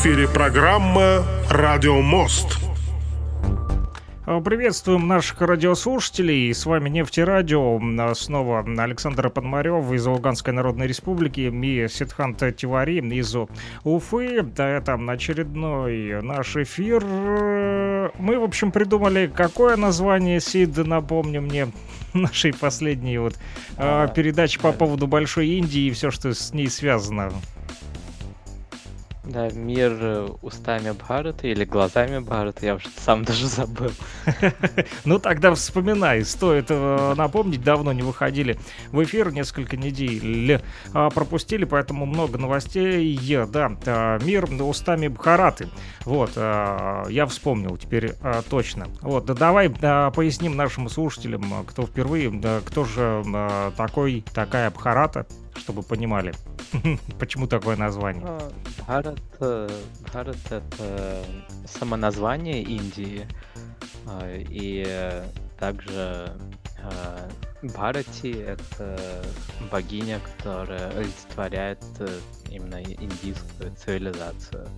Эфире программа «Радио Мост». А, Приветствуем наших радиослушателей. С вами Нефтерадио. А, Снова Александр Подмарев из Луганской Народной Республики и Сидхант Тивари из Уфы. Да, Это очередной наш эфир. Мы, в общем, придумали, какое название, Сид, напомни мне, нашей последней вот а, передачи по поводу Большой Индии и все, что с ней связано. Да, мир э, устами Бхарата или глазами Бхарата, я уже сам даже забыл. Ну тогда вспоминай, стоит э, напомнить, давно не выходили в эфир, несколько недель э, пропустили, поэтому много новостей. Да, мир устами Бхараты. Вот, я вспомнил теперь точно. Вот, да давай поясним нашим слушателям, кто впервые, кто же такой, такая Бхарата, чтобы понимали, почему такое название. А, Бхарат, э, Бхарат это самоназвание Индии. а, И э, также э, Бхарати это богиня, которая олицетворяет э, именно индийскую цивилизацию.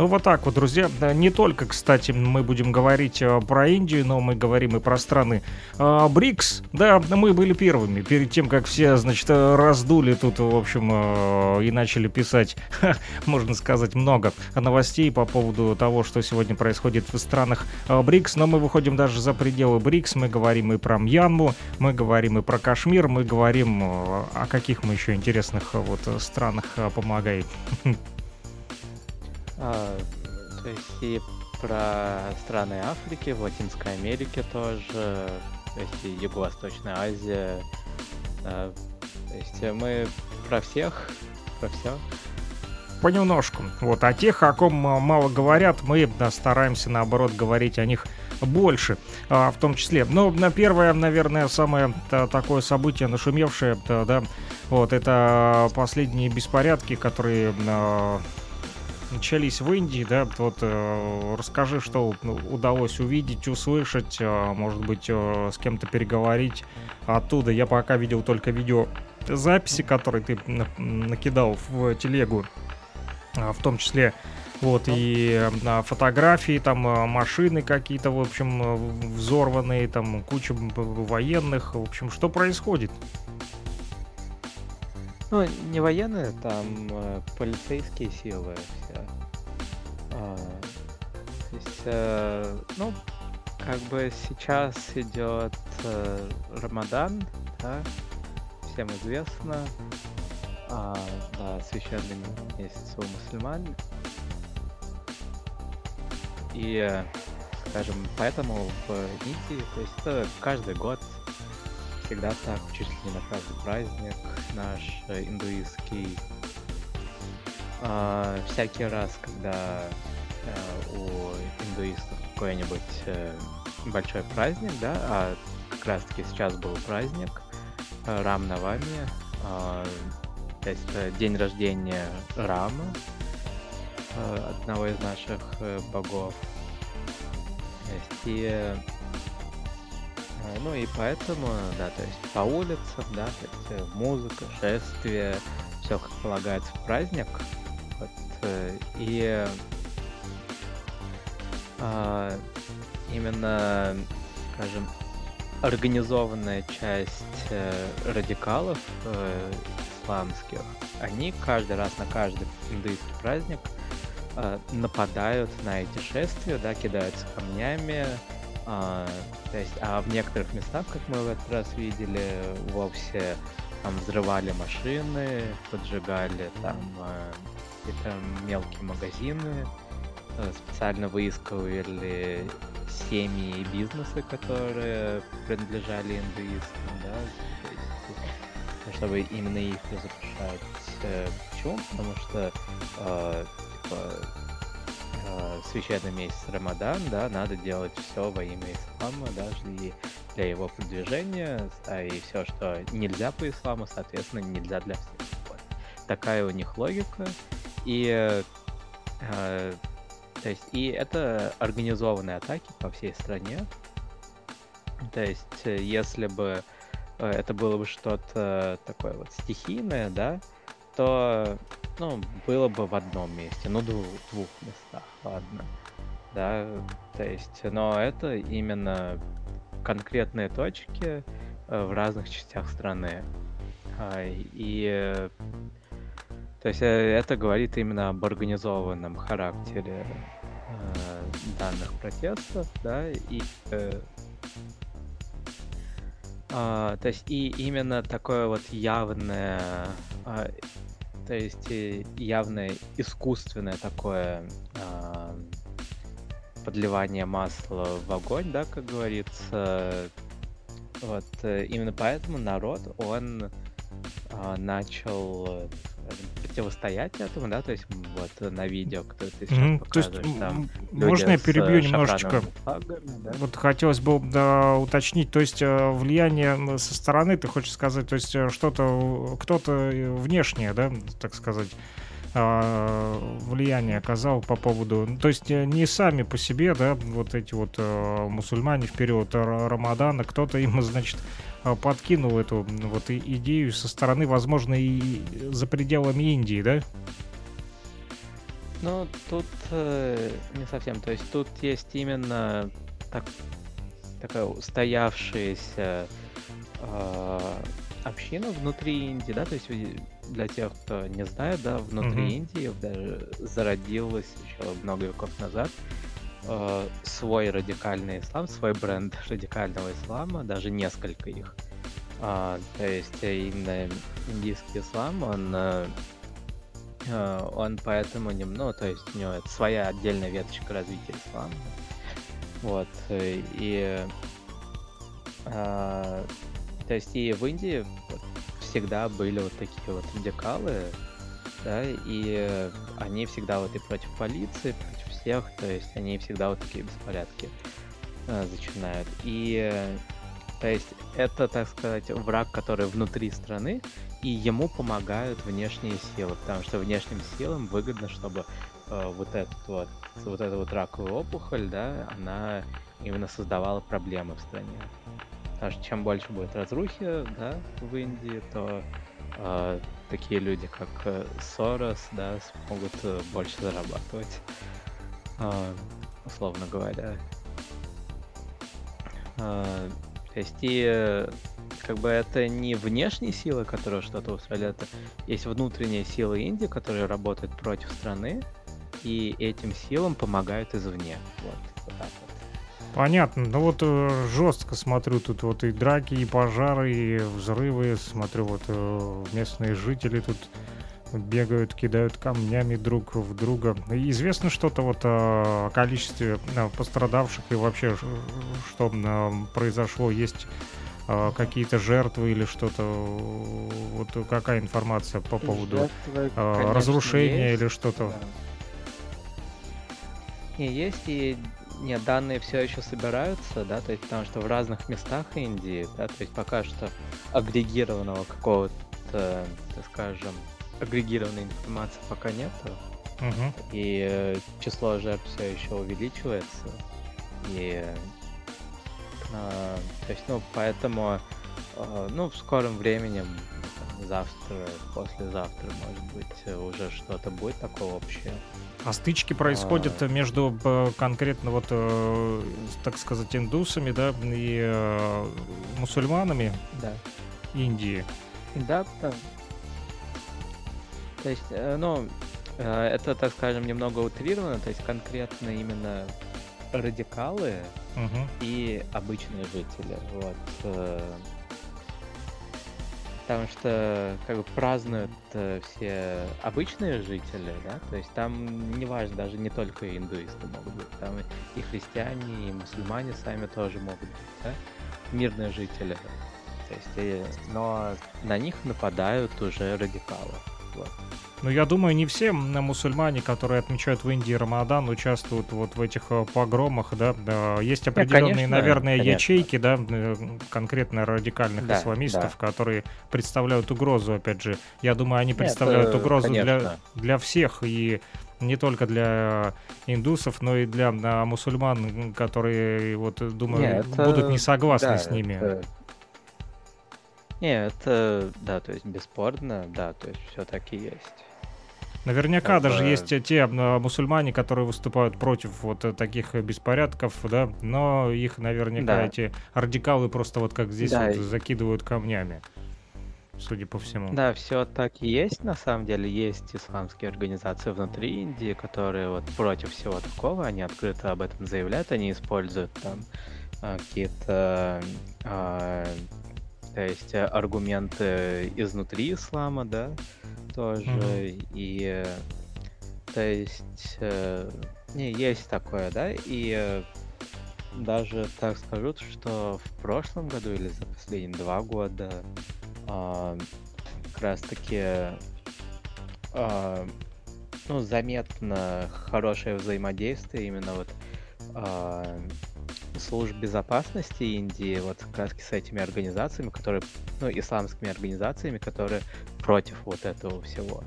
Ну вот так вот, друзья. Не только, кстати, мы будем говорить э, про Индию, но мы говорим и про страны э, БРИКС. Да, мы были первыми, перед тем, как все, значит, э, раздули тут, в общем, и начали писать, можно сказать, много новостей по поводу того, что сегодня происходит в странах БРИКС. Но мы выходим даже за пределы БРИКС. Мы говорим и про Мьянму, мы говорим и про Кашмир, мы говорим о каких мы еще интересных вот странах помогай. А, то есть и про страны Африки, в Латинской Америке тоже, то есть и Юго-Восточная Азия. да. то есть мы про всех, про все. понемножку. Вот, о тех, о ком а, мало говорят, мы стараемся, наоборот, говорить о них больше, а, в том числе. Ну, на первое, наверное, самое та- такое событие нашумевшее, да, вот, это последние беспорядки, которые а, начались в Индии, да, вот э, расскажи, что удалось увидеть, услышать, а, может быть, э, с кем-то переговорить оттуда. Я пока видел только видео записи, которые ты на- накидал в телегу, а, в том числе вот и а, фотографии, там а, машины какие-то, в общем, а, взорванные, там куча военных, в общем, что происходит? Ну, не военные, там э, полицейские силы все. То есть, э, ну, как бы сейчас идет э, Рамадан, да, всем известно, а, да, священный месяц у мусульман. И, э, скажем, поэтому в Индии, то есть это каждый год всегда так, чуть ли не на каждый праздник наш э, индуистский. А, всякий раз, когда у индуистов какой-нибудь э, большой праздник, да, а как раз таки сейчас был праздник э, Рам Навами, то есть э, день рождения Рамы, э, одного из наших э, богов. И э, Э, Ну и поэтому, да, то есть по улицам, да, то есть э, музыка, шествие, все как полагается в праздник. Вот, э, и а, именно, скажем, организованная часть э, радикалов э, исламских, они каждый раз на каждый индуистский праздник э, нападают на эти шествия, да, кидаются камнями, а, то есть, а в некоторых местах, как мы в этот раз видели, вовсе там взрывали машины, поджигали там какие-то мелкие магазины, специально выискивали семьи и бизнесы, которые принадлежали индуистам, да, чтобы именно их разрушать. Э, почему? Потому что э, типа, э, священный месяц Рамадан, да, надо делать все во имя ислама, даже и для его продвижения, а и все, что нельзя по исламу, соответственно, нельзя для всех. Вот. Такая у них логика. И э, то есть, и это организованные атаки по всей стране. То есть, э, если бы э, это было бы что-то такое вот стихийное, да, то, ну, было бы в одном месте, ну, двух, двух местах, ладно. Да, то есть, но это именно конкретные точки э, в разных частях страны. А, и то есть э, это говорит именно об организованном характере э, данных протестов, да, и э, э, то есть и именно такое вот явное, э, то есть явное искусственное такое э, подливание масла в огонь, да, как говорится. Вот именно поэтому народ, он э, начал противостоять этому, да, то есть вот на видео, кто ты сейчас mm-hmm. показываешь, есть, там можно я перебью немножечко? Флагами, да? Вот хотелось бы да, уточнить, то есть э, влияние со стороны, ты хочешь сказать, то есть э, что-то, кто-то внешнее, да, так сказать, э, влияние оказал по поводу, то есть не сами по себе, да, вот эти вот мусульмане в период Рамадана, кто-то им, значит, а, подкинул эту вот идею со стороны, возможно, и за пределами Индии, да? Ну, тут э, не совсем. То есть тут есть именно так, такая устоявшаяся э, община внутри Индии, да, то есть для тех, кто не знает, да, внутри mm-hmm. Индии даже зародилась еще много веков назад э, свой радикальный ислам, свой бренд радикального ислама, даже несколько их. А, то есть э, именно индийский ислам, он, э, э, он поэтому немного, ну, то есть у него это своя отдельная веточка развития ислама. Вот, э, и э, то есть и в Индии всегда были вот такие вот радикалы, да, и они всегда вот и против полиции, против всех, то есть они всегда вот такие беспорядки э, начинают. И то есть это, так сказать, враг, который внутри страны, и ему помогают внешние силы, потому что внешним силам выгодно, чтобы э, вот этот вот, вот эта вот раковая опухоль, да, она именно создавала проблемы в стране. Потому что чем больше будет разрухи, да, в Индии, то э, такие люди, как э, Сорос, да, смогут э, больше зарабатывать э, условно говоря. Э, то есть и как бы это не внешние силы, которые что-то устроили, это есть внутренние силы Индии, которые работают против страны, и этим силам помогают извне. Вот, вот так вот. Понятно. Ну вот э, жестко смотрю, тут вот и драки, и пожары, и взрывы. Смотрю, вот э, местные жители тут бегают, кидают камнями друг в друга. Известно что-то вот о количестве э, пострадавших и вообще, что произошло? Есть какие-то жертвы или что-то? Вот какая информация по поводу жертвы, разрушения есть. или что-то? Да. Не, есть и нет, данные все еще собираются, да, то есть потому что в разных местах Индии, да, то есть пока что агрегированного какого-то, скажем, агрегированной информации пока нет. Угу. И э, число жертв все еще увеличивается. И э, то есть, ну, поэтому, э, ну, в скором времени, завтра, послезавтра, может быть, уже что-то будет такое общее. А стычки происходят а... между э, конкретно вот, э, так сказать, индусами, да, и э, мусульманами да. Индии. Да, да. То есть, ну, это, так скажем, немного утрировано, то есть конкретно именно радикалы угу. и обычные жители. Вот. Э. Потому что как бы празднуют э, все обычные жители, да, то есть там не важно, даже не только индуисты могут быть, там и христиане, и мусульмане сами тоже могут быть, да, мирные жители. То есть, и- но на них нападают уже радикалы. Вот. Ну, я думаю, не все мусульмане, которые отмечают в Индии Рамадан, участвуют вот в этих э, погромах, да. Есть определенные, конечно, наверное, конечно. ячейки, да, э, конкретно радикальных Да, исламистов, да. которые представляют угрозу, опять же. Я думаю, они Нет, представляют э, угрозу для, конечно. для всех, и не только для индусов, но и для мусульман, которые, вот, думаю, Не, это- будут не согласны Да, с ними. это- Не, это, да, то есть бесспорно, да, то есть все таки есть. Наверняка Как даже есть э, те а, мусульмане, которые выступают против вот э, таких э, беспорядков, да, но их наверняка Да. эти радикалы просто вот как здесь Да, вот и- закидывают камнями, судя по всему. Да, все так и есть, на самом деле, есть исламские организации внутри Индии, которые вот против всего такого, они открыто об этом заявляют, они используют там какие-то, то есть э, аргументы изнутри ислама, да, тоже, Мгм. и э, то есть, э, не, есть такое, да, и даже так скажу, что в прошлом году или за последние два года а, как раз таки а, ну, заметно хорошее взаимодействие именно вот а, служб безопасности Индии вот как раз с этими организациями, которые, ну, исламскими организациями, которые против вот этого всего.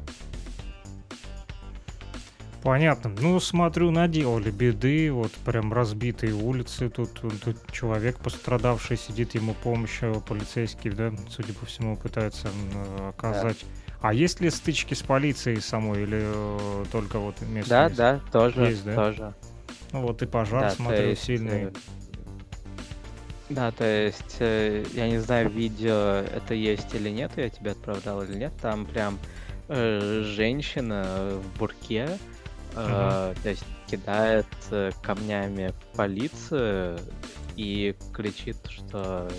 Понятно. Ну, смотрю, наделали беды, вот прям разбитые улицы, тут, тут человек пострадавший сидит, ему помощь э, полицейский, да, судя по всему, пытается э, оказать. А есть ли стычки с полицией самой или э, только вот местные? Да, да, тоже, Есть, да? тоже. Ну вот и пожар, Да, смотрю, есть, сильный. Да, то есть, э, я не знаю, видео это есть или нет, я тебе отправлял или нет, там прям э, женщина в бурке, э, то есть кидает камнями полицию и кричит, что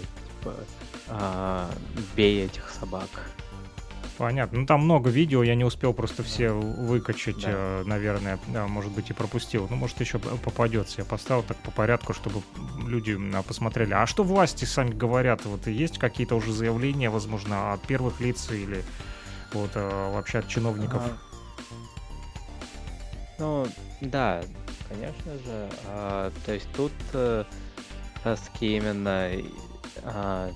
типа а, бей этих собак. Понятно. Ну там много видео, я не успел просто все выкачать, Да. э, наверное, может быть и пропустил. Ну, может еще попадется. Я поставил так по порядку, чтобы люди а, посмотрели. А что власти сами говорят? Вот есть какие-то уже заявления, возможно, от первых лиц или вот э, вообще от чиновников? Ага. Ну, да, конечно же. а, то есть тут э, раз-таки именно а,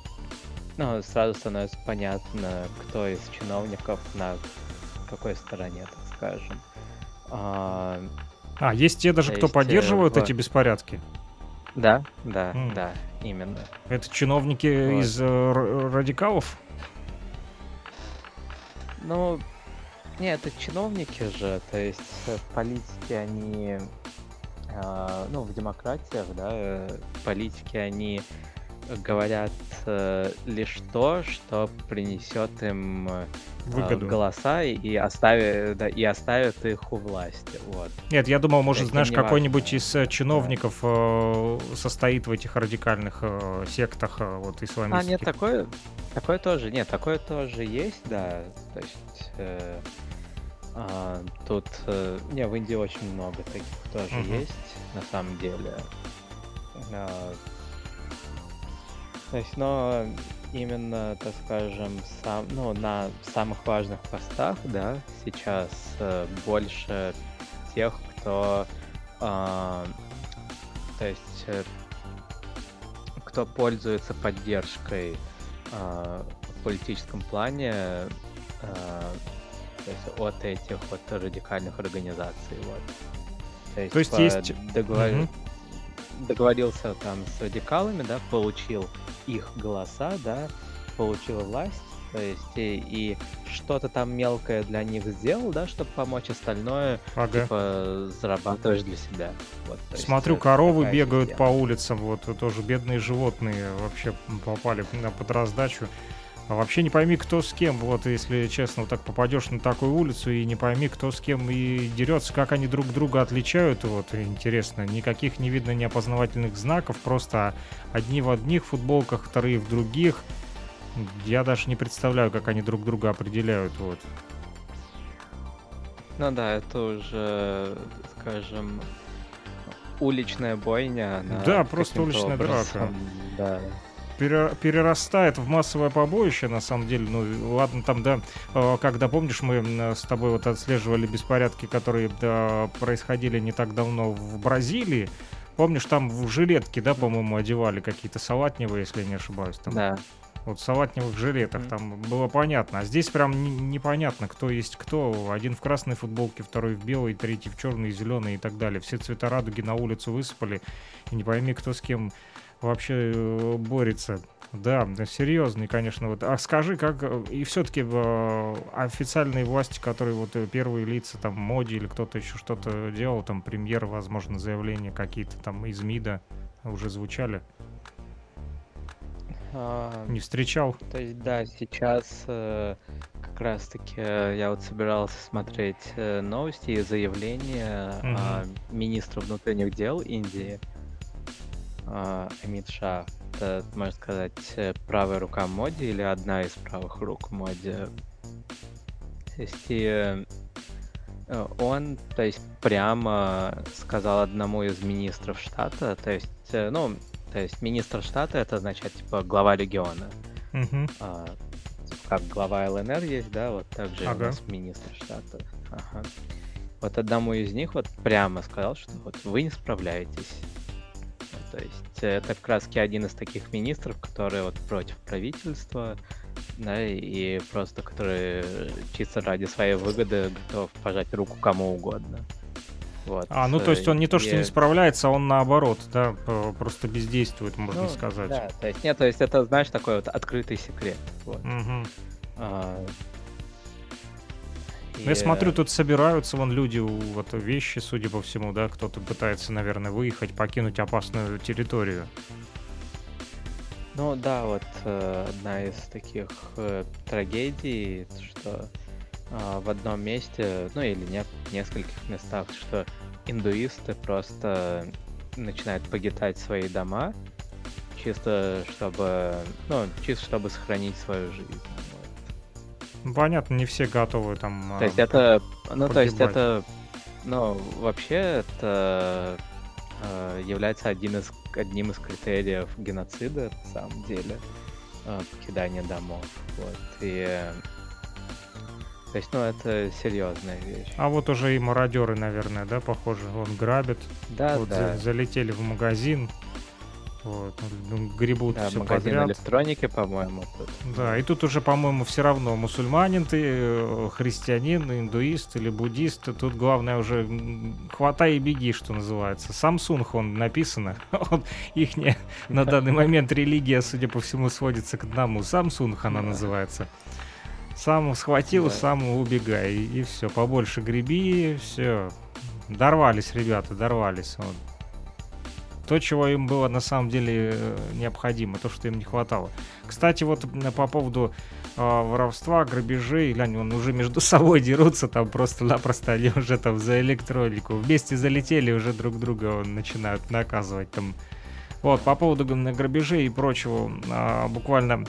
ну, сразу становится понятно, кто из чиновников на какой стороне, так скажем. А, А, есть те даже, то кто есть, э, поддерживают в- эти беспорядки. да, да, М. да, именно. Это чиновники Вот. из э, радикалов? Ну, не, это чиновники же, то есть э, в политике они, а, ну, в демократиях, да, э, политики они говорят э, лишь то, что принесет им э, Выгоду. голоса и, и оставит, да, и оставит их у власти, вот. Нет, я думал, может, Таким знаешь, какой-нибудь из э, чиновников э, состоит в этих радикальных э, сектах э, вот А, исламистских. нет, такое, такое тоже, нет, такое тоже есть, да, то есть э, а, тут, э, не, в Индии очень много таких тоже Мгм. есть, на самом деле. А, то есть, но именно, так скажем, сам, ну, на самых важных постах, да, сейчас э, больше тех, кто, а, то есть, э, кто пользуется поддержкой а, в политическом плане а, то есть от этих вот радикальных организаций. Вот. То есть, То есть типа, есть- договор- Мгм. Договорился там с радикалами, да, получил их голоса, да, получил власть, то есть и, и что-то там мелкое для них сделал, да, чтобы помочь остальное, Ага. типа, зарабатываешь для себя. Вот, есть, Смотрю, э, коровы бегают система. по улицам, вот тоже бедные животные вообще попали под раздачу. А вообще не пойми, кто с кем, вот если честно, вот так попадешь на такую улицу и не пойми, кто с кем и дерется, как они друг друга отличают, вот интересно, никаких не видно неопознавательных знаков, просто одни в одних футболках, вторые в других. Я даже не представляю, как они друг друга определяют. Вот. Ну да, это уже, скажем, уличная бойня. она Да, просто уличная образом, Да. Пере- перерастает в массовое побоище, на самом деле. Ну, ладно, там, да, э, когда, помнишь, мы м, с тобой вот отслеживали беспорядки, которые да, происходили не так давно в Бразилии. Помнишь, там в жилетки, да, по-моему, одевали какие-то салатневые, если я не ошибаюсь. Там, Да. Вот в салатневых жилетах Мгм. там было понятно. А здесь прям не- непонятно, кто есть кто. Один в красной футболке, второй в белой, третий в черной, зеленой и так далее. Все цвета радуги на улицу высыпали. И не пойми, кто с кем вообще э, борется. Да, да, серьезный, конечно. Вот. А скажи, как э, и все-таки официальные власти, которые вот э, первые лица, там Моди или кто-то еще что-то делал, там премьер, возможно, заявления какие-то там из МИДа уже звучали. А, Не встречал? То есть, да, сейчас э, как раз-таки э, я вот собирался смотреть э, новости и заявления а, министра внутренних дел Индии а, Амит Шах. Это, можно сказать, правая рука Моди или одна из правых рук Моди. То есть, и, э, он, то есть, прямо сказал одному из министров штата, то есть, э, ну, то есть министр штата это означает типа глава региона. Мгм. А, типа, как глава ЛНР есть, да, вот также у Ага. нас министр штата. Ага. Вот одному из них вот прямо сказал, что вот вы не справляетесь. То есть э, это как раз один из таких министров, которые вот против правительства, да, и просто которые чисто ради своей выгоды готов пожать руку кому угодно. Вот. А, ну то есть он не то, что не справляется, а он наоборот, да, просто бездействует, можно ну, сказать. Да, то есть нет, то есть это, знаешь, такой вот открытый секрет. Вот. Мгм. А, Я и, смотрю, э, тут собираются вон люди, вот вещи, судя по всему, да, кто-то пытается, наверное, выехать, покинуть опасную территорию. Ну да, вот э, одна из таких э, трагедий, что а, в одном месте, ну или не, в нескольких местах, что индуисты просто начинают погитать свои дома, чисто чтобы, ну, чисто чтобы сохранить свою жизнь. Понятно, не все готовы там. То есть а, это, ну то есть погибать. это, ну вообще это э, является один из, одним из критериев геноцида на самом деле, э, покидание домов. Вот и э, то есть, ну это серьезная вещь. А вот уже и мародеры, наверное, да, похоже, он грабит, Да, вот да. за- залетели в магазин, вот, гребут Да, все магазин подряд. электроники, по-моему, тут. Да, и тут уже, по-моему, все равно мусульманин ты, э, христианин, индуист или буддист. Тут главное уже хватай и беги, что называется. Samsung он написано. Он, их на данный момент религия, судя по всему, сводится к одному. Samsung она Да. называется. Сам схватил, Да. сам убегай. И, все, побольше греби, все. Дорвались, ребята, дорвались. Вот. То, чего им было на самом деле э, необходимо, то, что им не хватало. Кстати, вот по поводу э, воровства, грабежей, глянь, он уже между собой дерутся, там просто-напросто они уже там за электронику. Вместе залетели, уже друг друга начинают наказывать там. Вот, по поводу грабежей и прочего, а, буквально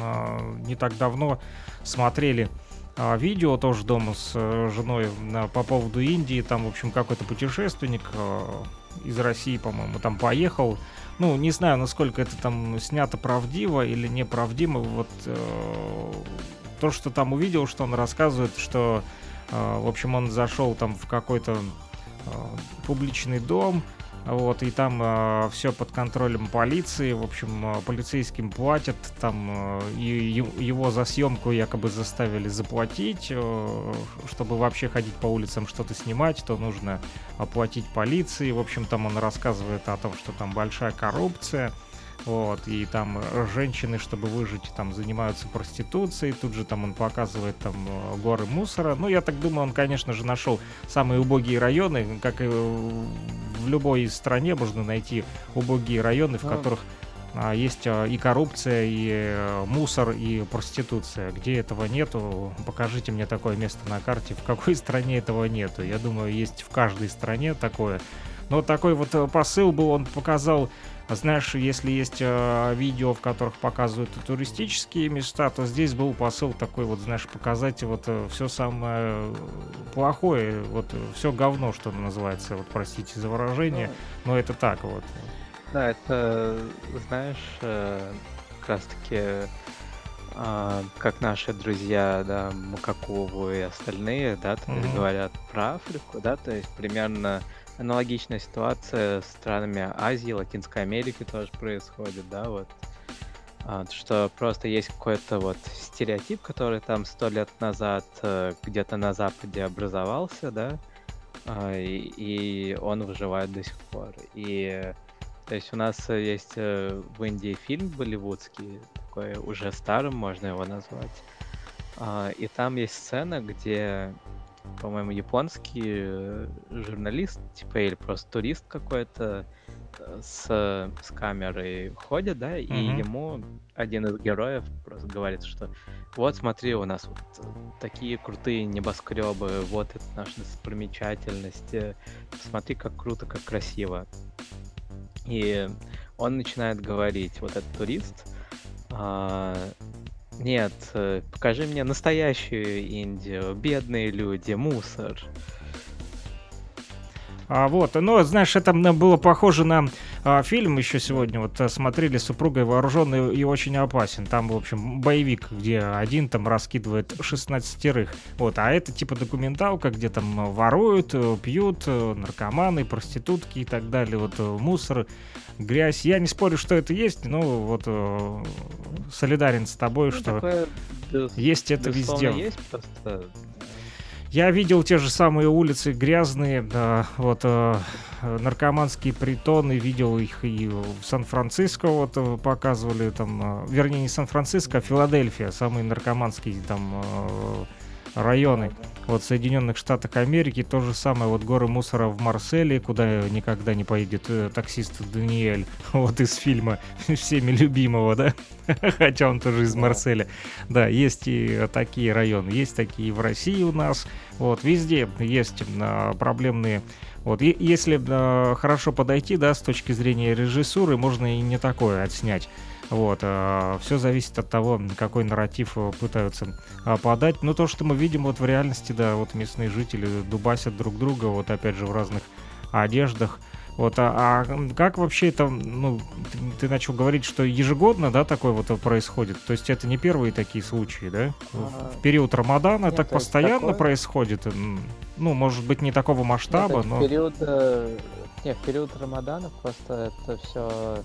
а, не так давно смотрели а, видео тоже дома с э, женой по поводу Индии. Там, в общем, какой-то путешественник э, из России, по-моему, там поехал. Ну, не знаю, насколько это там снято правдиво или неправдиво. Вот э, то, что там увидел, что он рассказывает, что, э, в общем, он зашел там в какой-то э, публичный дом, вот, и там все под контролем полиции, в общем, э, полицейским платят, там э, и, его за съемку якобы заставили заплатить, э, чтобы вообще ходить по улицам что-то снимать, то нужно оплатить полиции, в общем, там он рассказывает о том, что там большая коррупция, вот, и там э, женщины, чтобы выжить, там занимаются проституцией, тут же там он показывает там э, горы мусора, ну, я так думаю, он, конечно же, нашел самые убогие районы, как и в любой стране можно найти убогие районы, в Ну. которых а, есть а, и коррупция, и э, мусор, и проституция. Где этого нету, покажите мне такое место на карте, в какой стране этого нету. Я думаю, есть в каждой стране такое. Но такой вот э, посыл был, он показал Знаешь, если есть э, видео, в которых показывают туристические места, то здесь был посыл такой вот, знаешь, показать вот э, все самое плохое, вот все говно, что называется, вот простите за выражение, Ну, но это так вот. Да, это, знаешь, э, как раз-таки, как наши друзья, да, Макакову и остальные, да, Мгм. говорят про Африку, да, то есть примерно аналогичная ситуация с странами Азии, Латинской Америки тоже происходит, да, вот. А, что просто есть какой-то вот стереотип, который там сто лет назад э, где-то на Западе образовался, да, а, и, и он выживает до сих пор. И то есть у нас есть э, в Индии фильм болливудский, такой уже старым можно его назвать. А, и там есть сцена, где, по-моему, японский э, журналист, типа, или просто турист какой-то э, с, с камерой ходит, да, и Мгм. ему один из героев просто говорит, что вот смотри, у нас вот такие крутые небоскребы, вот это наша достопримечательность, э, смотри, как круто, как красиво. И он начинает говорить, вот этот турист, а, нет, э, покажи мне настоящую Индию, бедные люди, мусор. А вот, ну, знаешь, это было похоже на а, фильм еще сегодня. Вот а, смотрели с супругой вооруженный и очень опасен. Там, в общем, боевик, где один там раскидывает 16 Вот, а это типа документалка, где там воруют, э, пьют, э, наркоманы, проститутки и так далее. Вот э, мусор, грязь. Я не спорю, что это есть, но вот э, солидарен с тобой, Ну, что такое, есть это везде. есть, просто Я видел те же самые улицы грязные, да, вот э, наркоманские притоны, видел их и в Сан-Франциско, вот э, показывали там, э, вернее не Сан-Франциско, а Филадельфия, самые наркоманские там э, районы. Вот в Соединенных Штатах Америки то же самое, вот горы мусора в Марселе, куда никогда не поедет э, таксист Даниэль, вот из фильма всеми любимого, да, хотя он тоже из. Марселя. Да, есть и э, такие районы, есть такие и в России у нас, вот, везде есть а, проблемные вот, и если э, хорошо подойти, да, с точки зрения режиссуры, можно и не такое отснять. Вот, все зависит от того, какой нарратив э, пытаются а, подать. Но то, что мы видим вот в реальности, да, вот местные жители дубасят друг друга, вот опять же в разных одеждах. Вот, а, а как вообще это, ну, ты, ты начал говорить, что ежегодно, да, такое вот происходит? То есть это не первые такие случаи, да? В, А, в период Рамадана нет, так постоянно такое- происходит? Ну, может быть, не такого Нет, масштаба, это но... в период, э, не, в период Рамадана просто это все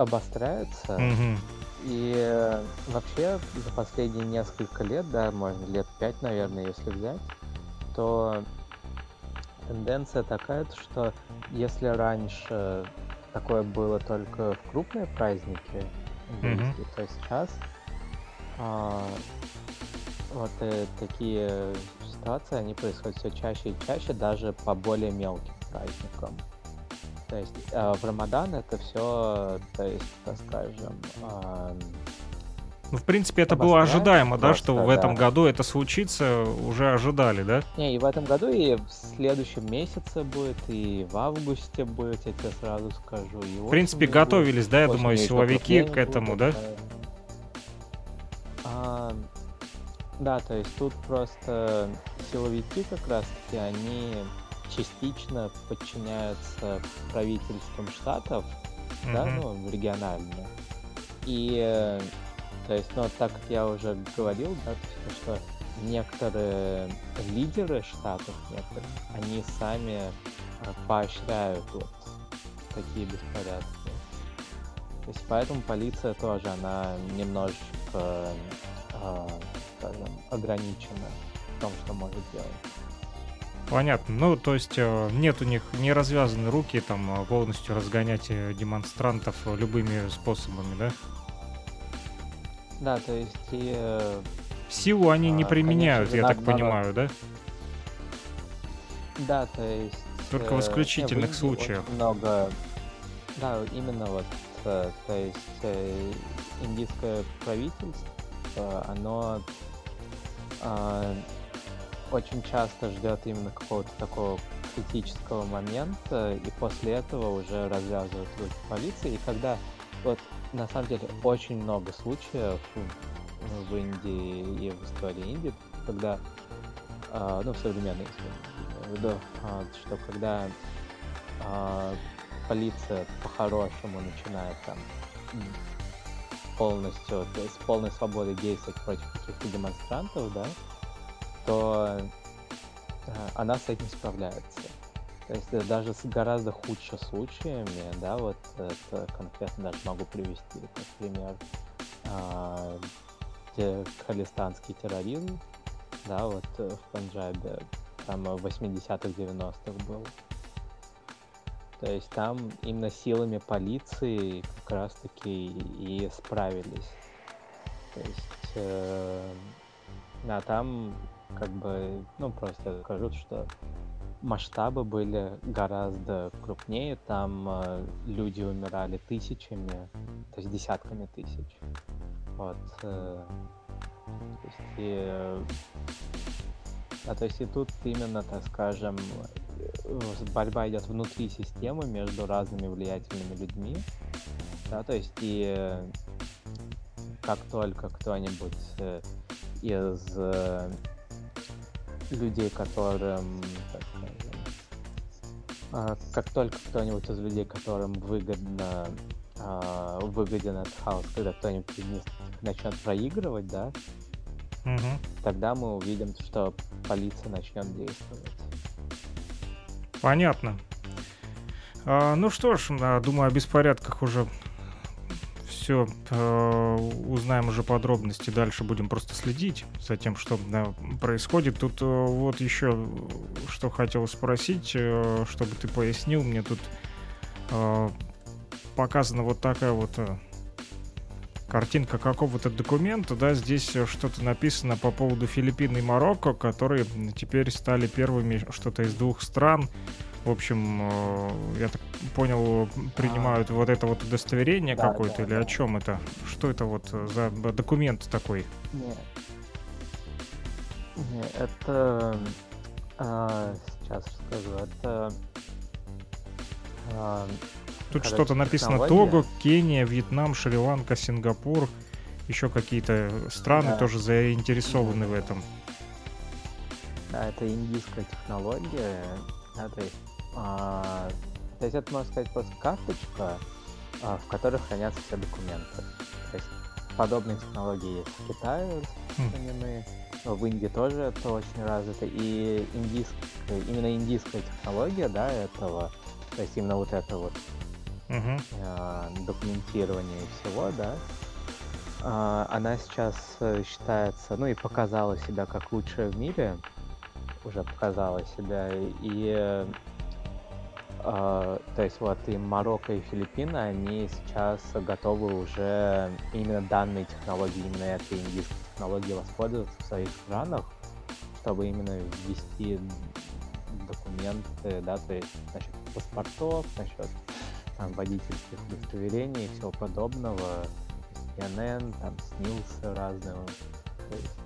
обостряется. Мгм. И э, вообще за последние несколько лет, да, можно лет пять, наверное, если взять, то тенденция такая, что если раньше такое было только в крупные праздники индуистские, то сейчас а, вот э, такие ситуации, они происходят все чаще и чаще, даже по более мелким праздникам. То есть э, в Рамадан это все, то есть, так скажем, ам, Ну, в принципе, это было ожидаемо, да, что просто, в этом да. году это случится, уже ожидали, да? Не, и в этом году, и в следующем месяце будет, и в августе будет, я тебе сразу скажу. И В принципе, осенью будет. готовились, да, я думаю, силовики к этому, будет, да? э. А, да, то есть тут просто силовики как раз-таки, они частично подчиняются правительствам штатов, да, Мгм. ну, регионально. И, э, то есть, ну, так как я уже говорил, да, то, что некоторые лидеры штатов, некоторые, они сами э, поощряют вот такие беспорядки. То есть, поэтому полиция тоже, она немножечко, э, скажем, ограничена в том, что может делать. Понятно. Ну, то есть э, нет у них не развязаны руки там э, полностью разгонять э, демонстрантов э, любыми способами, да? Да, то есть и э, Силу они не А, применяют, конечно, я так понимаю, да? Да, то есть... Только в э, исключительных Индии случаях. много... Да, именно вот, э, то есть э, индийское правительство, оно а, очень часто ждет именно какого-то такого критического момента, и после этого уже развязывают руки полиции. И когда вот на самом деле очень много случаев в, Индии и в истории Индии, когда, э, ну, в современной истории, да, что когда э, полиция по-хорошему начинает там полностью, то есть полной свободой действовать против каких-то демонстрантов, да, то э, она с этим справляется. То есть э, даже с гораздо худшими случаями, да, вот это конкретно даже могу привести, как пример, а, те, халистанский терроризм, да, вот э, в Панджабе, там в 80-х, 90-х был. То есть там именно силами полиции как раз-таки и справились. То есть, э, да, там как бы, ну, просто скажу, что масштабы были гораздо крупнее, там э, люди умирали тысячами, то есть десятками тысяч. Вот. Э, то есть, и, э, а, то есть и тут именно, так скажем, борьба идет внутри системы между разными влиятельными людьми. Да, то есть и э, как только кто-нибудь э, из э, людей, которым, так скажем, а, как только кто-нибудь из людей, которым выгодно а, выгоден этот хаос, когда кто-нибудь из них начнет проигрывать, да, Мгм. тогда мы увидим, что полиция начнет действовать. Понятно. А, ну что ж, а, думаю, о беспорядках уже все узнаем уже подробности. Дальше будем просто следить за тем, что происходит. Тут э, вот еще что хотел спросить, э, чтобы ты пояснил. Мне тут э, показана вот такая вот э, картинка какого-то документа, да, здесь э, что-то написано по поводу Филиппин и Марокко, которые теперь стали первыми что-то из двух стран. В общем, э, я так понял, принимают вот это вот удостоверение Да, какое-то да, или о да. чем это? Что это вот за документ такой? Не. Не, это... а, сейчас скажу, это... а, Тут что-то написано. Того, Кения, Вьетнам, Шри-Ланка, Сингапур. Еще какие-то страны Да. тоже заинтересованы в этом. Да, это индийская технология. Да, то, есть, а, то есть это, можно сказать, просто карточка, а, в которой хранятся все документы. То есть подобные технологии есть в Китае Хм. распространены, в Индии тоже это очень развито. И индийская, именно индийская технология, да, этого, то есть именно вот это вот Мгм. э, документирования всего, да, а, она сейчас э, считается, ну и показала себя как лучшая в мире, уже показала себя, и э, а, то есть вот и Марокко, и Филиппины, они сейчас готовы уже именно данной технологии, именно этой индийской технологии воспользоваться в своих странах, чтобы именно ввести документы, да, то есть насчет паспортов, насчет там, водительских удостоверений и всего подобного, CNN, там, СНИЛС разные. То есть,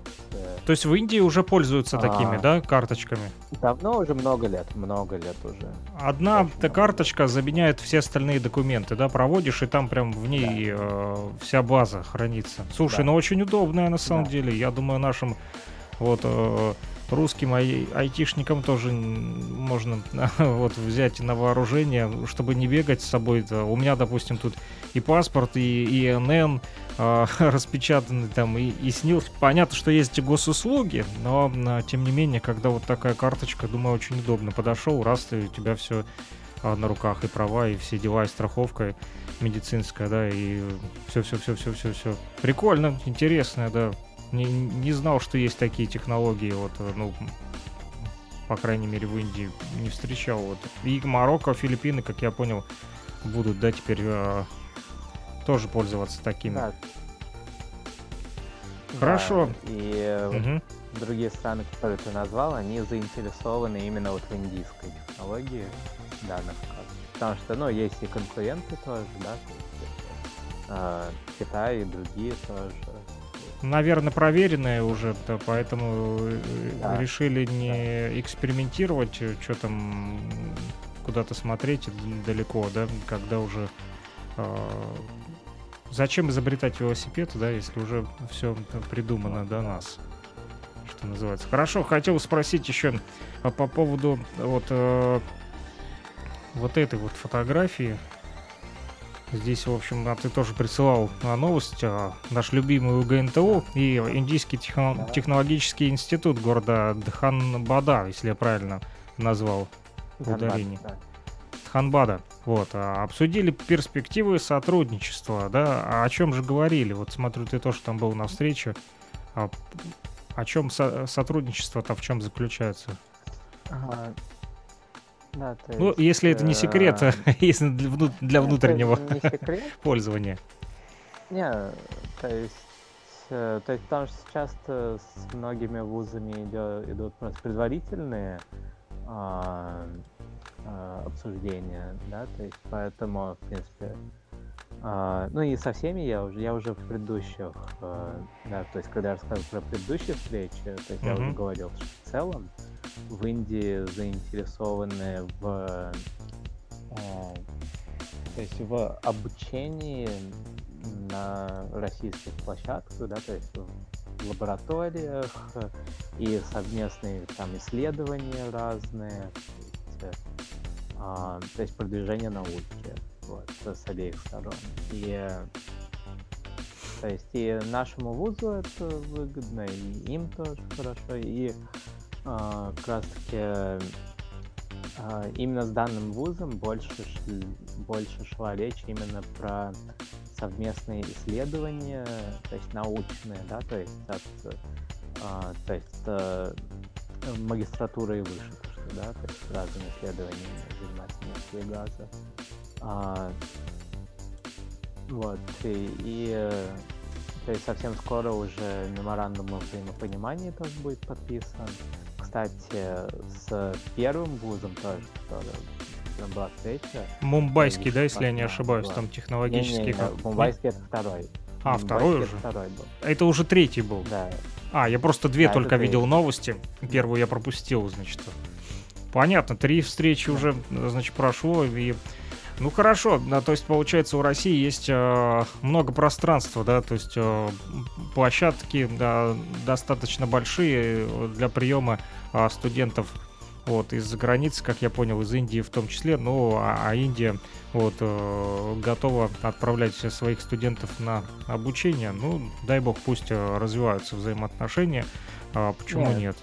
То есть в Индии уже пользуются такими, А. да, карточками? давно уже много лет, много лет уже. Одна Очень та много. карточка заменяет все остальные документы, да, проводишь, и там прям в ней э, вся база хранится. Слушай, Да. ну очень удобная на самом Да. деле. Я думаю, нашим вот э, русским ай- айтишникам тоже можно вот взять на вооружение, чтобы не бегать с собой. -то. У меня, допустим, тут и паспорт, и ИНН э, распечатанный там, и, и СНИЛС. Понятно, что есть и госуслуги, но а, тем не менее, когда вот такая карточка, думаю, очень удобно. Подошел, раз, и у тебя все на руках, и права, и все дела, и страховка медицинская, да, и все-все-все-все-все-все. Прикольно, интересно, да. Не, не знал, что есть такие технологии, вот, э, ну, по крайней мере, в Индии не встречал. Вот. И Марокко, Филиппины, как я понял, будут, да, теперь тоже пользоваться такими. Да. Хорошо. Да, И э, Мгм. другие страны, которые ты назвал, они заинтересованы именно вот в индийской технологии данных карт. Потому что, ну, есть и конкуренты тоже, да, то есть, э, Китай и другие тоже. наверное, проверенное уже, да, поэтому э, Да. решили не экспериментировать, что там куда-то смотреть далеко, да, когда уже э, зачем изобретать велосипед, да, если уже все придумано до нас, что называется. Хорошо, хотел спросить еще по поводу вот э, вот этой вот фотографии. Здесь, в общем, а ты тоже присылал а, новость. а, наш любимый УГНТУ и Индийский техно- Да. технологический институт города Дханбада, если я правильно назвал ударение. Да. Дханбада. Вот, а, обсудили перспективы сотрудничества, да, а о чем же говорили? Вот смотрю, ты тоже там был на встрече. А, о чем со- сотрудничество-то в чем заключается? Ага. Да, Ну, есть, если это не секрет, э, если для, вну- для это внутреннего не секрет. пользования. Не, то есть, э, то есть потому что часто с многими вузами идё- идут просто предварительные а, обсуждения, да, то есть поэтому, в принципе, а, ну и со всеми я уже, я уже в предыдущих, э, да, то есть когда я рассказывал про предыдущие встречи, то есть я уже говорил, что в целом в Индии заинтересованы в, э, то есть в обучении на российских площадках, да, то есть в лабораториях э, и совместные там исследования разные, э, то есть продвижение науки вот, с обеих сторон. И то есть и нашему вузу это выгодно, и им тоже хорошо, и а, как раз таки а, именно с данным вузом больше, больше шла речь именно про совместные исследования, то есть научные, да, то есть от, а, то есть э, магистратуры и выше, да, то есть разными исследованиями заниматься нефтью и газа. А, вот, и, и, то есть совсем скоро уже меморандум о взаимопонимании тоже будет подписан. Кстати, с первым вузом тоже, который была встреча. Мумбайский, да, если я не ошибаюсь, да. там технологический. Не-не-не, как- Мумбайский это второй. А, Мумбайский второй это уже? второй был. Это уже третий был. Да. А, я просто две Да, только это видел третий. новости. Первую я пропустил, значит. Понятно, три встречи уже, значит, прошло. И... Ну хорошо, да, то есть получается у России есть э, много пространства, да, то есть э, площадки да, достаточно большие э, для приема а, студентов вот из-за границы, как я понял, из Индии в том числе, ну а, а Индия вот э, готова отправлять своих студентов на обучение, ну дай бог пусть э, развиваются взаимоотношения, а почему Нет. нет?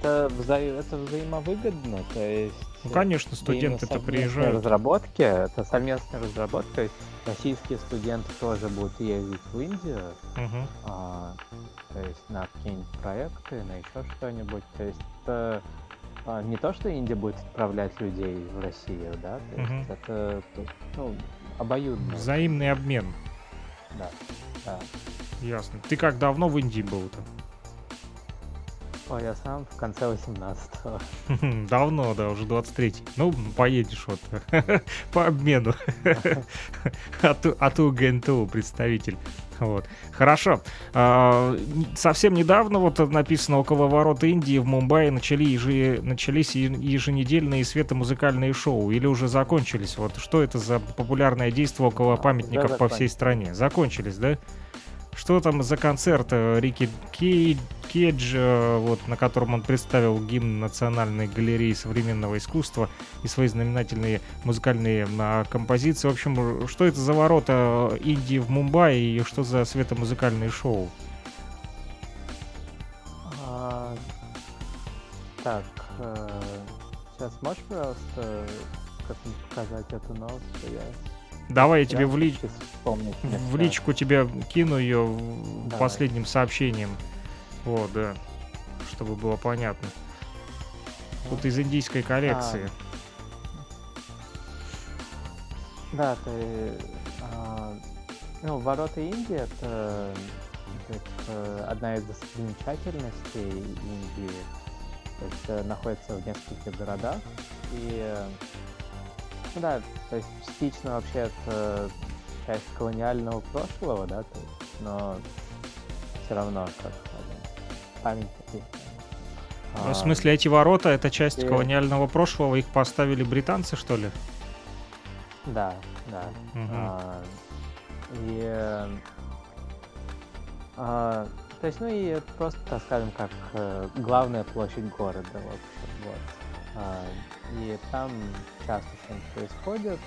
Это, вза- это взаимовыгодно, то есть... Ну конечно, студенты-то совместные приезжают. разработки, это совместная разработка, то есть российские студенты тоже будут ездить в Индию, Мгм. а, то есть на какие-нибудь проекты, на еще что-нибудь. То есть это а, не то, что Индия будет отправлять людей в Россию, да, то есть это то- ну, обоюдно. Взаимный обмен, Да, да. ясно. Ты как давно в Индии был-то? Ой, я сам в конце 18-го. Давно, да, уже 23-й. Ну, поедешь вот по обмену. От, у- от УГНТУ представитель. Вот. Хорошо. А, совсем недавно, вот написано, около ворот Индии в Мумбаи начали ежи- начались еженедельные светомузыкальные шоу. Или уже закончились? Вот что это за популярное действие около А, памятников уже по всей стране? Закончились, да? Что там за концерт э, Рики Кей- Кейдж, э, вот, на котором он представил гимн Национальной галереи современного искусства и свои знаменательные музыкальные а, композиции. В общем, что это за ворота Индии в Мумбаи и что за светомузыкальные шоу? А, Так, сейчас можешь, пожалуйста, как-нибудь показать эту новость, Давай я тебе в, ли- в личку тебе кину ее Давай. последним сообщением. Вот, да. Чтобы было понятно. Тут из индийской коллекции. Да, ты... а, ну, ворота Индии это как, э, одна из достопримечательностей Индии. То есть находится в нескольких городах. И ну да, то есть частично вообще это часть колониального прошлого, да, то есть, но все равно, как памятники. Ну, А, В смысле, эти ворота это часть и- колониального прошлого, их поставили британцы, что ли? Да, да. Мгм. А, и... а, то есть, ну и это просто, так скажем, как э, главная площадь города, в общем, вот. А, и там часто что-нибудь происходит.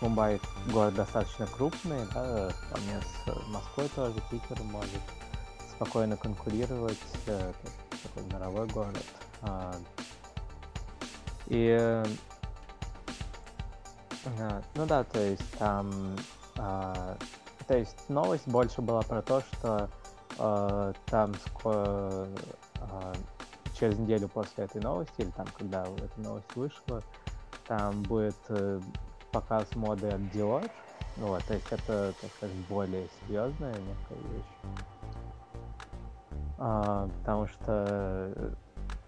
Мумбай город достаточно крупный, да, вполне с Москвой тоже, Питером может спокойно конкурировать, э, то есть такой мировой город. А, и э, а, Ну да, то есть там, а, то есть новость больше была про то, что там через неделю после этой новости, или там, когда эта новость вышла, там будет э, показ моды от Dior. Вот, то есть это, так сказать, более серьезная некая вещь. А, потому что э,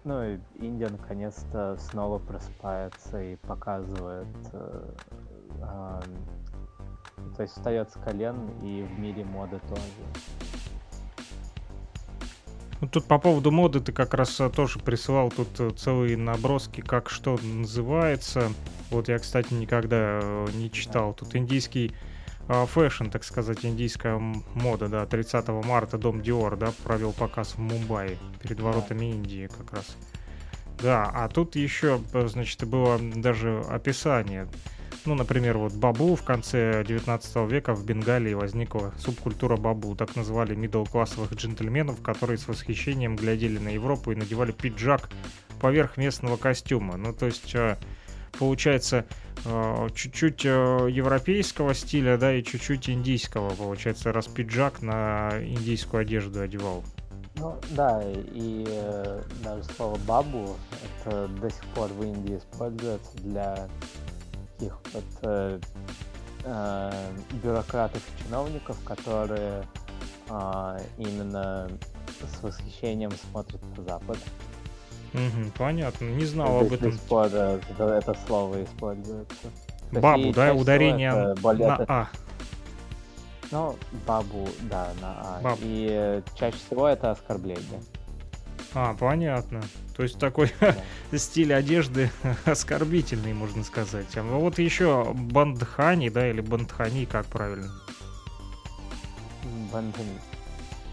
ну, Индия наконец-то снова просыпается и показывает, э, а, то есть встает с колен и в мире моды тоже. Ну, тут по поводу моды ты как раз э, тоже присылал тут э, целые наброски, как что называется. Вот я, кстати, никогда э, не читал. Тут индийский fashion, так сказать, индийская мода, да, 30 марта Дом Диор, да, провел показ в Мумбаи перед воротами Индии как раз. Да, а тут еще, значит, было даже описание. Ну, например, вот бабу в конце 19 века в Бенгалии возникла субкультура бабу. Так называли мидл-классовых джентльменов, которые с восхищением глядели на Европу и надевали пиджак поверх местного костюма. Ну, то есть, э, получается, э, чуть-чуть э, европейского стиля, да, и чуть-чуть индийского, получается, раз пиджак на индийскую одежду одевал. Ну да, и э, даже слово бабу это до сих пор в Индии используется для таких вот э, э, бюрократов и чиновников, которые а, именно с восхищением смотрят на Запад. Мгм, понятно, не знал об этом. пор э, это, это слово используется. Бабу, да, ударение это более на это- А. Ну, бабу, да, на А. Баб. И э, чаще всего это оскорбление. А, понятно. То есть такой Да. стиль одежды оскорбительный, можно сказать. А вот еще бандхани, да, или бандхани, как правильно? Бандхани.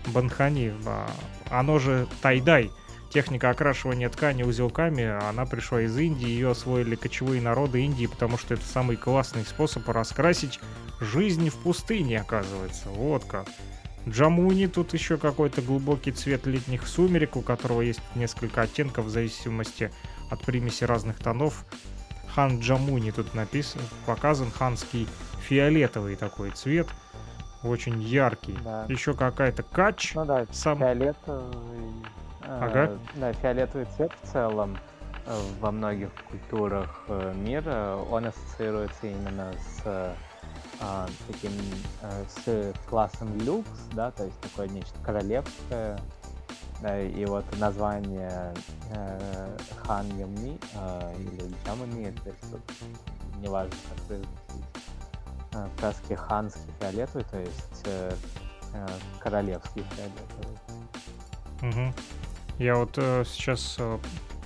Бандхани, а, оно же тайдай. Техника окрашивания ткани узелками, она пришла из Индии, ее освоили кочевые народы Индии, потому что это самый классный способ раскрасить жизнь в пустыне, оказывается. Вот как. Джамуни тут еще какой-то глубокий цвет летних сумерек, у которого есть несколько оттенков в зависимости от примеси разных тонов. Хан Джамуни тут написан, показан ханский фиолетовый такой цвет, очень яркий. Да. Еще какая-то кач. Ну да, Сам- фиолетовый. э, Ага. Да, фиолетовый цвет в целом э, во многих культурах э, мира, он ассоциируется именно с э, а, таким э, с классом люкс, да, то есть такое нечто королевское. И вот название э, хан Ямни э, или Джамани, то есть тут неважно, как произносить, э, краски ханский фиолетовый, то есть э, э, королевский фиолетовый. Мгм. Я вот э, сейчас э,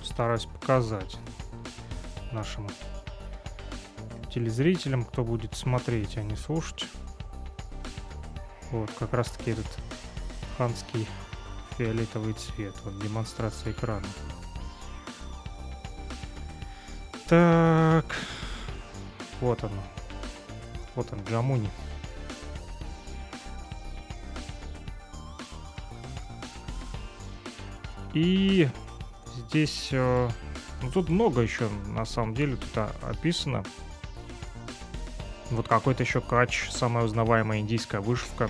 стараюсь показать нашим телезрителям, кто будет смотреть, а не слушать. Вот, как раз таки этот ханский фиолетовый цвет. Вот демонстрация экрана. Так. Вот оно. Вот он, Джамуни. И здесь, э, ну тут много еще на самом деле тут а- описано. Вот какой-то еще кач, самая узнаваемая индийская вышивка.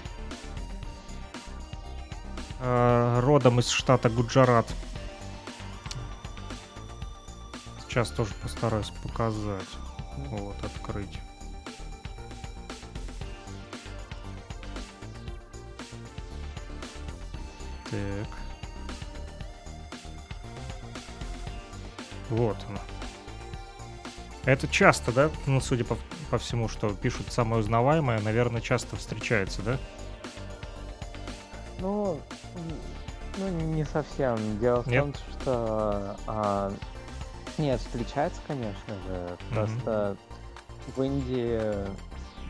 Э, родом из штата Гуджарат. Сейчас тоже постараюсь показать. Вот, открыть. Так. Вот оно. Это часто, да? Ну, судя по, по всему, что пишут самое узнаваемое, наверное, часто встречается, да? Ну, ну не совсем. Дело в Нет? том, что а, нет, встречается, конечно же. Просто в Индии,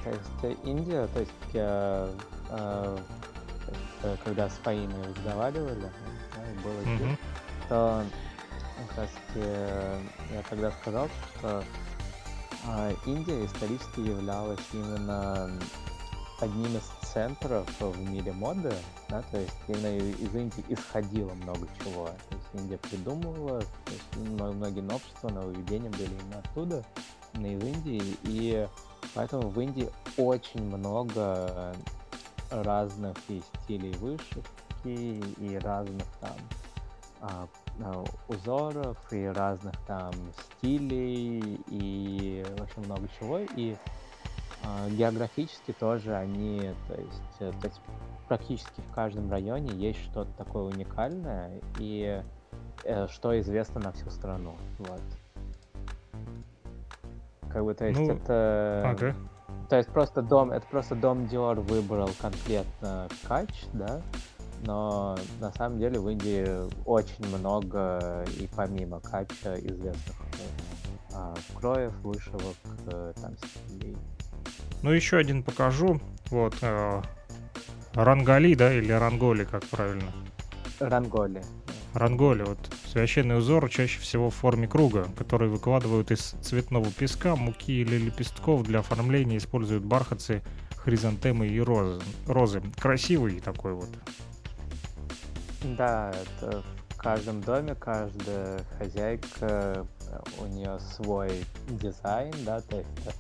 то есть э, Индия, то есть, э, э, то есть, э, когда с Фаиной разговаривали, да, и был эфир, Мгм. то как раз таки э, я тогда сказал, что а, Индия исторически являлась именно одним из центров в мире моды, да, то есть именно из Индии исходило много чего. То есть Индия придумывала, то есть мно- многие новшества, нововведения были именно оттуда, именно из Индии, и поэтому в Индии очень много разных и стилей вышивки, и разных там а, а, узоров, и разных там стилей, и очень много чего. И а, географически тоже они, то есть, э, то есть практически в каждом районе есть что-то такое уникальное, и э, что известно на всю страну. Вот. Как бы, то есть Ну, это... Ага. То есть просто дом, это просто дом Dior выбрал конкретно кач, да, но на самом деле в Индии очень много и помимо кача известных а, кроев, вышивок, э, там стилей. Ну, еще один покажу. Вот. э, Рангали, да, или Ранголи, как правильно? Ранголи. Ранголи, вот священный узор чаще всего в форме круга, который выкладывают из цветного песка, муки или лепестков для оформления, используют бархатцы, хризантемы и розы. розы. Красивый такой вот. Да, это в каждом доме каждая хозяйка, э, у нее свой дизайн, да, то есть э,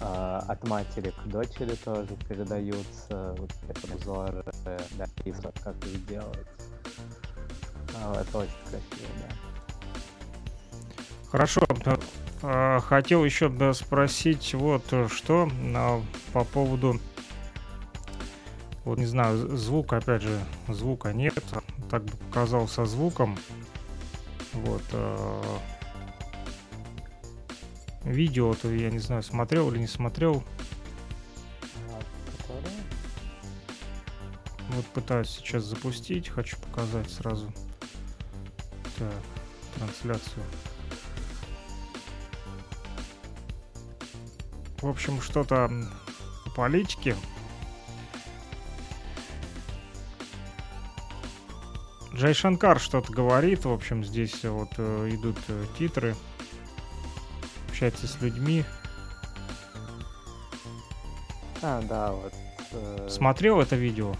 а, от матери к дочери тоже передаются вот эти узоры, э, да, и вот как их делать. А, Это очень красиво, да. Хорошо. э, Хотел еще спросить вот э, что а, по поводу вот не знаю, з- звук, опять же, звука нет. Так бы показал со звуком. Вот. э, Видео-то я не знаю, смотрел или не смотрел. Вот пытаюсь сейчас запустить, хочу показать сразу. Так, трансляцию. В общем, что-то м, Джай Шанкар что-то говорит. В общем, здесь вот э, идут э, титры. Общается с людьми. А, да, вот. э, Смотрел это видео?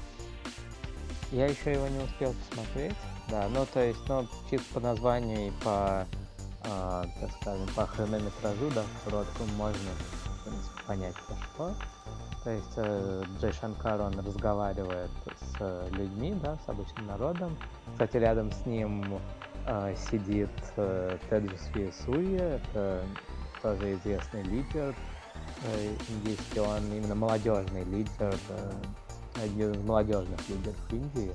Я еще его не успел посмотреть. Да, ну то есть, ну, чисто по названию и по, а, так скажем, по хронометражу, да, короткому можно в принципе, понять, про что. То есть э, Джей Шанкар, он разговаривает с э, людьми, да, с обычным народом. Кстати, рядом с ним э, сидит э, Теджи Суи, это тоже известный лидер э, индийский, он именно молодежный лидер, э, один из молодежных лидеров Индии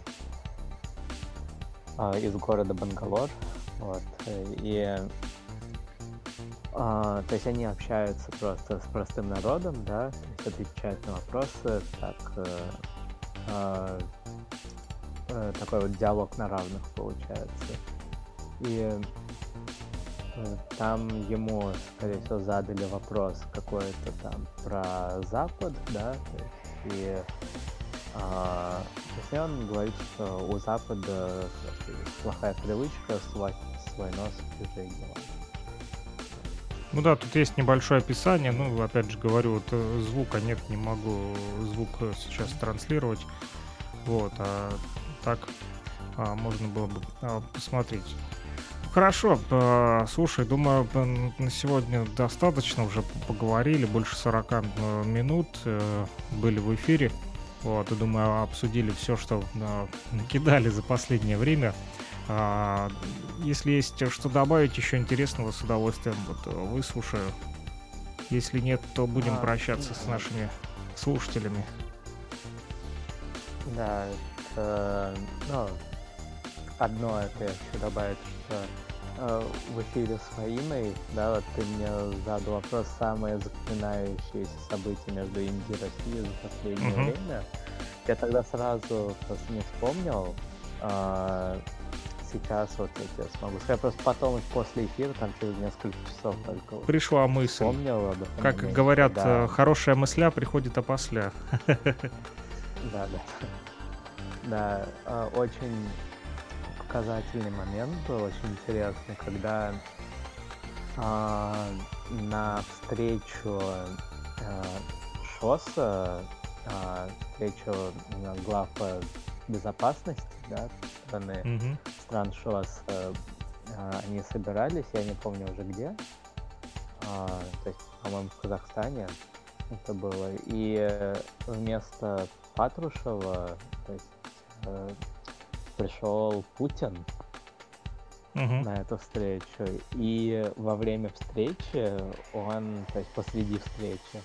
а, из города Бангалор. Вот. э, И а, то есть они общаются просто с простым народом, да, отвечают на вопросы, так э, а, э, такой вот диалог на равных получается. И э, там ему, скорее всего, задали вопрос какой-то там про Запад, да, и а, то есть он говорит, что у Запада плохая привычка свой, свой нос в чужие дела. Ну да, тут есть небольшое описание. Ну, опять же говорю, вот э, звука нет, не могу звук э, сейчас транслировать. Вот, а так а, можно было бы а, посмотреть. Хорошо, э, слушай, думаю, на сегодня достаточно уже поговорили, больше 40 э, минут были в эфире. Вот, и думаю, обсудили все, что накидали за последнее время. А, Если есть что добавить еще интересного, с удовольствием вот, э, выслушаю. Если нет, то будем А, прощаться с да. нашими слушателями. Да, это, ну, одно это я хочу добавить, что э, в эфире с Фаиной, да, вот ты мне задал вопрос, самое запоминающееся событие между Индией и Россией за последнее Мгм. время. я тогда сразу просто не вспомнил. А, сейчас вот я тебе смогу сказать. Просто потом после эфира, там через несколько часов только Пришла мысль. вспомнил об этом Как моменте. говорят, Да. э, хорошая мысля приходит опосля. Да, да. Да, а, очень показательный момент был, очень интересный, когда а, на встречу а, ШОСа, а, встречу а, глав э, безопасности, да, страны, Мгм. стран ШОС, э, а, они собирались, я не помню уже где, а, то есть, по-моему, в Казахстане это было, и э, вместо Патрушева, то есть, э, пришел Путин Мгм. на эту встречу, и во время встречи он, то есть посреди встречи,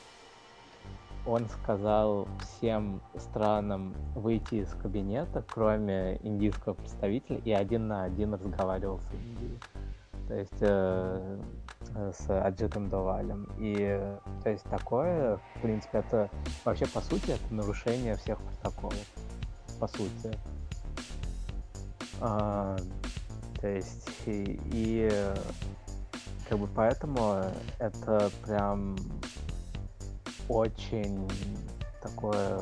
он сказал всем странам выйти из кабинета, кроме индийского представителя, и один на один разговаривал с Индией. То есть э, э, с Аджитом Довалем. И то есть такое, в принципе, это вообще по сути это нарушение всех протоколов. По сути. А, то есть и, и, э, как бы поэтому это прям очень такое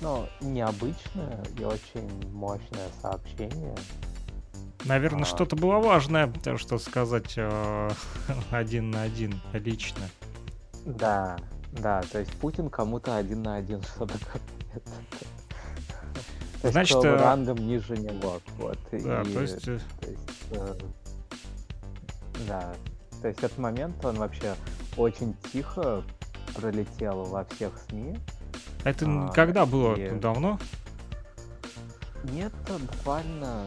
ну, необычное и очень мощное сообщение. Наверное, А. что-то было важное, что сказать э, один на один лично. Да, да, то есть Путин кому-то один на один что-то говорит. То есть Значит, кто э, рангом ниже него. Вот. Да, и, то есть э, то есть, э, да, то есть этот момент, он вообще очень тихо пролетел во всех СМИ. это а, когда было? и- Давно? Нет, буквально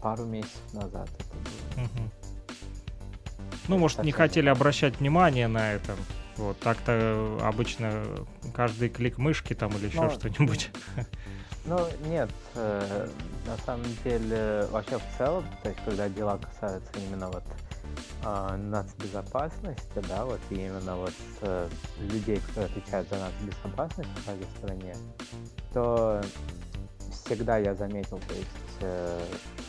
пару месяцев назад это было. Мгм. Ну, может, не хотели обращать внимание на это. Вот так-то э, обычно каждый клик мышки там или еще Ну, что-нибудь. Ну, нет, э, на самом деле, вообще в целом, то есть, когда дела касаются именно вот а, нацбезопасности, да, вот именно вот э, людей, которые отвечают за нацбезопасность в каждой стране, то всегда я заметил, то есть э,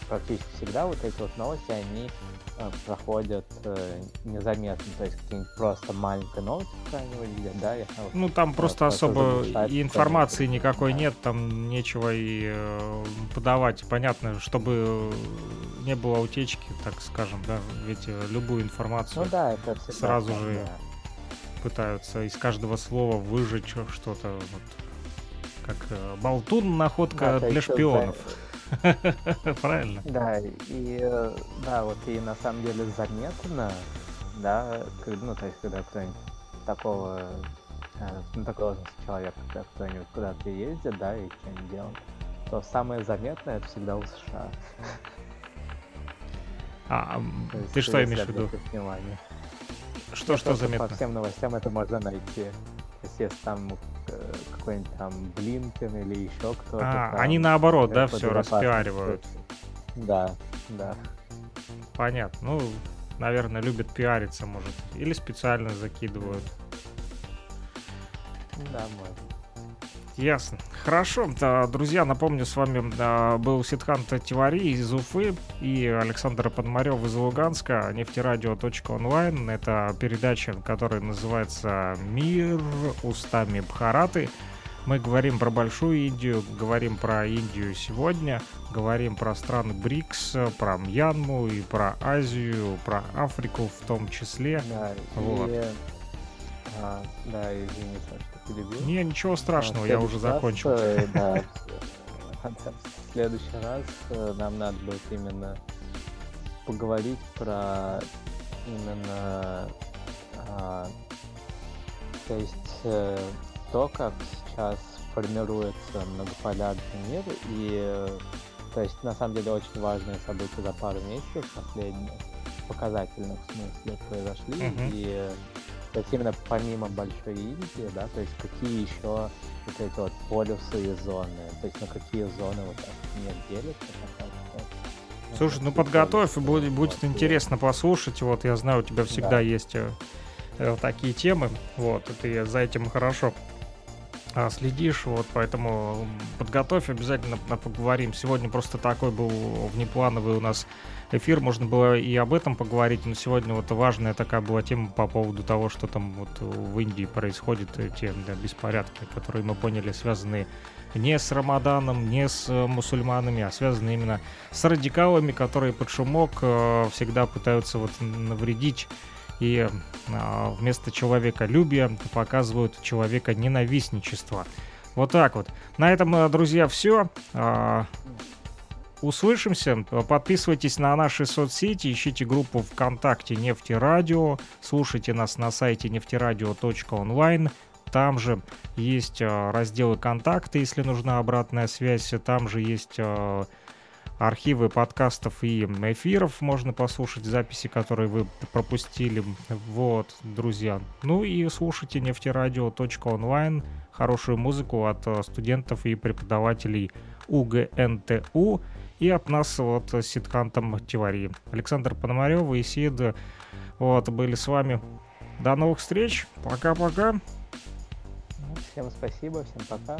практически всегда вот эти вот новости, они э, проходят э, незаметно, то есть какие-нибудь просто маленькие новости какая-нибудь где, да, я вот Ну, там просто просто особо заглушать и информации что-нибудь. никакой Да. нет, там нечего и э, подавать. Понятно, чтобы не было утечки, так скажем, да, ведь э, любую информацию Ну да, это всегда Сразу так, же да. пытаются из каждого слова выжечь что-то, вот, как э, болтун находка Да, для шпионов. Правильно? Да, и э, да, вот и на самом деле заметно, да, ну, то есть, когда кто-нибудь такого, ну, такого человека, когда кто-нибудь куда-то ездит, да, и что-нибудь делает, то самое заметное это всегда у США. А, есть, ты что имеешь в виду? внимание. Что, что заметно? По всем новостям это можно найти. То есть, если там э, какой-нибудь там Блинкен или еще кто-то. А, там, они наоборот, э, да, все распиаривают. Да, да. Понятно. Ну, наверное, любят пиариться, может. Или специально закидывают. Да, можно. Ясно. Хорошо. Да, Друзья, напомню, с вами да, был Сидхан Тивари из Уфы и Александр Подмарев из Луганска. Нефтерадио.онлайн. Это передача, которая называется «Мир устами Бхараты». Мы говорим про Большую Индию, говорим про Индию сегодня, говорим про страны БРИКС, про Мьянму и про Азию, про Африку в том числе. Да, Вот. и... а, да, извини, Саш, что перебил. Не, ничего страшного, А, в я уже раз, закончил. э, Да, в следующий раз э, нам надо будет именно поговорить про именно а, то есть э, то, как сейчас формируется многополярный мир и то есть на самом деле очень важные события за пару месяцев последних показательных в смысле произошли Мгм. и то есть именно помимо Большой Индии, да, то есть какие еще вот эти вот полюсы и зоны, то есть на какие зоны вот так мир делится. что. Слушай, ну подготовь, и будет, будет интересно послушать. Вот я знаю, у тебя всегда Да. есть э, э, такие темы. Вот, и ты за этим хорошо а, следишь, вот, поэтому подготовь, обязательно поговорим. Сегодня просто такой был внеплановый у нас эфир, можно было и об этом поговорить, но сегодня вот важная такая была тема по поводу того, что там вот в Индии происходит, те да, беспорядки, которые мы поняли, связанные не с Рамаданом, не с мусульманами, а связаны именно с радикалами, которые под шумок э, всегда пытаются вот навредить и а, вместо человеколюбия показывают человека ненавистничество. Вот так вот. На этом, э, друзья, все. А, услышимся. Подписывайтесь на наши соцсети, ищите группу ВКонтакте Нефтерадио, слушайте нас на сайте нефтерадио.онлайн. Там же есть э, разделы контакты, если нужна обратная связь. Там же есть э, архивы подкастов и эфиров можно послушать, записи, которые вы пропустили. Вот, друзья. Ну и слушайте нефтерадио.онлайн, хорошую музыку от э, студентов и преподавателей УГНТУ и от нас вот с Ситкантом Тивари. Александр Пономарев и Сид вот, были с вами. До новых встреч. Пока-пока. Всем спасибо, всем пока.